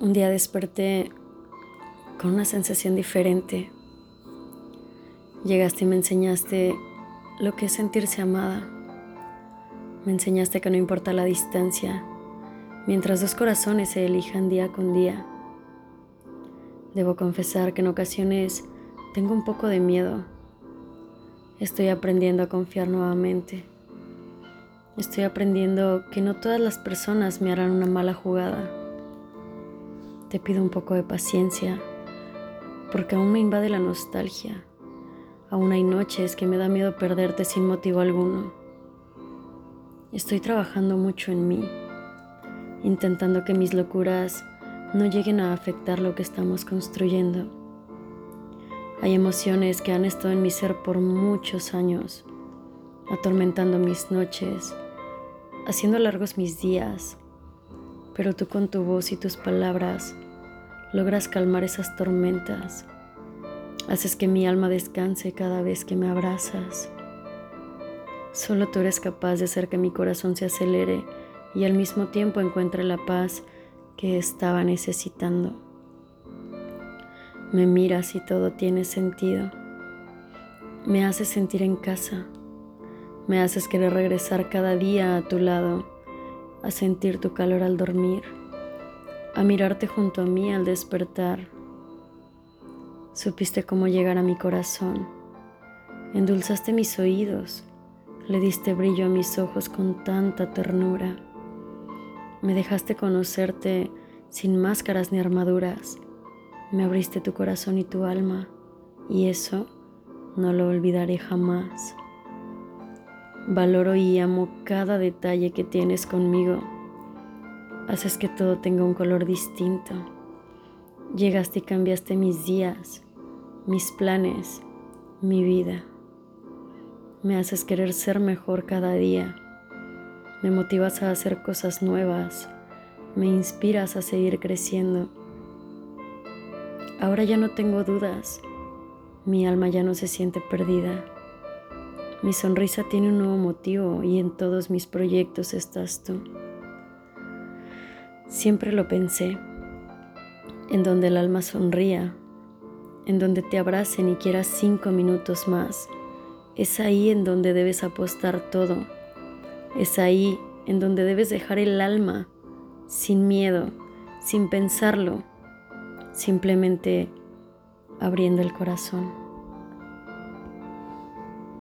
Un día desperté con una sensación diferente. Llegaste y me enseñaste lo que es sentirse amada. Me enseñaste que no importa la distancia, mientras dos corazones se elijan día con día. Debo confesar que en ocasiones tengo un poco de miedo. Estoy aprendiendo a confiar nuevamente. Estoy aprendiendo que no todas las personas me harán una mala jugada te pido un poco de paciencia, porque aún me invade la nostalgia. Aún hay noches que me da miedo perderte sin motivo alguno. Estoy trabajando mucho en mí, intentando que mis locuras no lleguen a afectar lo que estamos construyendo. Hay emociones que han estado en mi ser por muchos años, atormentando mis noches, haciendo largos mis días pero tú con tu voz y tus palabras logras calmar esas tormentas. Haces que mi alma descanse cada vez que me abrazas. Solo tú eres capaz de hacer que mi corazón se acelere y al mismo tiempo encuentre la paz que estaba necesitando. Me miras y todo tiene sentido. Me haces sentir en casa. Me haces querer regresar cada día a tu lado a sentir tu calor al dormir, a mirarte junto a mí al despertar. Supiste cómo llegar a mi corazón, endulzaste mis oídos, le diste brillo a mis ojos con tanta ternura. Me dejaste conocerte sin máscaras ni armaduras. Me abriste tu corazón y tu alma, y eso no lo olvidaré jamás. Valoro y amo cada detalle que tienes conmigo. Haces que todo tenga un color distinto. Llegaste y cambiaste mis días, mis planes, mi vida. Me haces querer ser mejor cada día. Me motivas a hacer cosas nuevas. Me inspiras a seguir creciendo. Ahora ya no tengo dudas. Mi alma ya no se siente perdida. Mi sonrisa tiene un nuevo motivo y en todos mis proyectos estás tú. Siempre lo pensé, en donde el alma sonría, en donde te abracen y quieras cinco minutos más. Es ahí en donde debes apostar todo. Es ahí en donde debes dejar el alma sin miedo, sin pensarlo, simplemente abriendo el corazón.